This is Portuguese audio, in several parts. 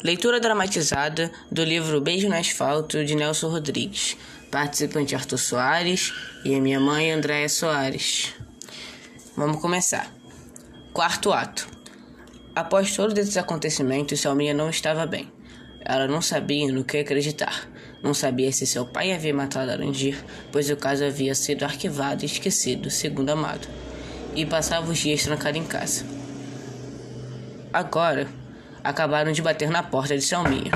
Leitura dramatizada do livro Beijo no Asfalto de Nelson Rodrigues. Participante Arthur Soares e a minha mãe Andréia Soares. Vamos começar. Quarto ato. Após todos esses acontecimentos, Salminha não estava bem. Ela não sabia no que acreditar. Não sabia se seu pai havia matado Arandir, pois o caso havia sido arquivado e esquecido, segundo Amado, e passava os dias trancado em casa. Agora, acabaram de bater na porta de Selminha.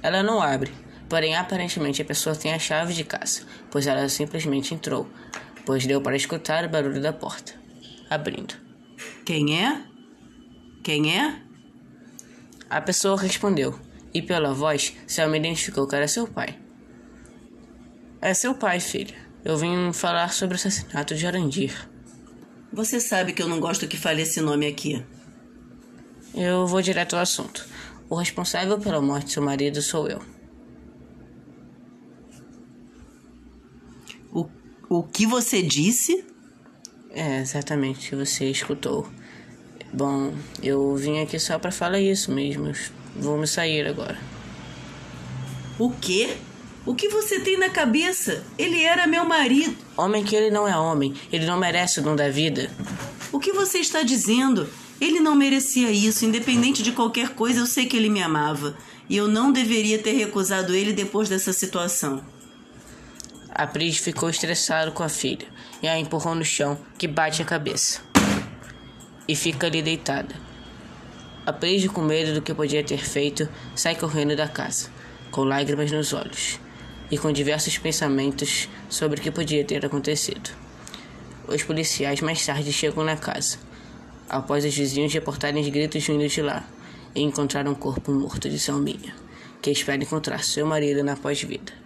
Ela não abre, porém aparentemente a pessoa tem a chave de casa, pois ela simplesmente entrou, pois deu para escutar o barulho da porta. Abrindo. Quem é? Quem é? A pessoa respondeu, e pela voz, Selma identificou que era seu pai. É seu pai, filha. Eu vim falar sobre o assassinato de Arandir. Você sabe que eu não gosto que fale esse nome aqui. Eu vou direto ao assunto. O responsável pela morte de seu marido sou eu. O, o que você disse? É exatamente você escutou. Bom, eu vim aqui só para falar isso mesmo. Vou me sair agora. O quê? O que você tem na cabeça? Ele era meu marido. Homem que ele não é homem. Ele não merece o dom da vida. O que você está dizendo? Ele não merecia isso, independente de qualquer coisa, eu sei que ele me amava. E eu não deveria ter recusado ele depois dessa situação. A Pris ficou estressada com a filha e a empurrou no chão, que bate a cabeça. E fica ali deitada. A Pris, com medo do que podia ter feito, sai correndo da casa, com lágrimas nos olhos e com diversos pensamentos sobre o que podia ter acontecido. Os policiais mais tarde chegam na casa após os vizinhos reportarem os gritos vindos de lá e encontraram um corpo morto de Salminha, que espera encontrar seu marido na pós-vida.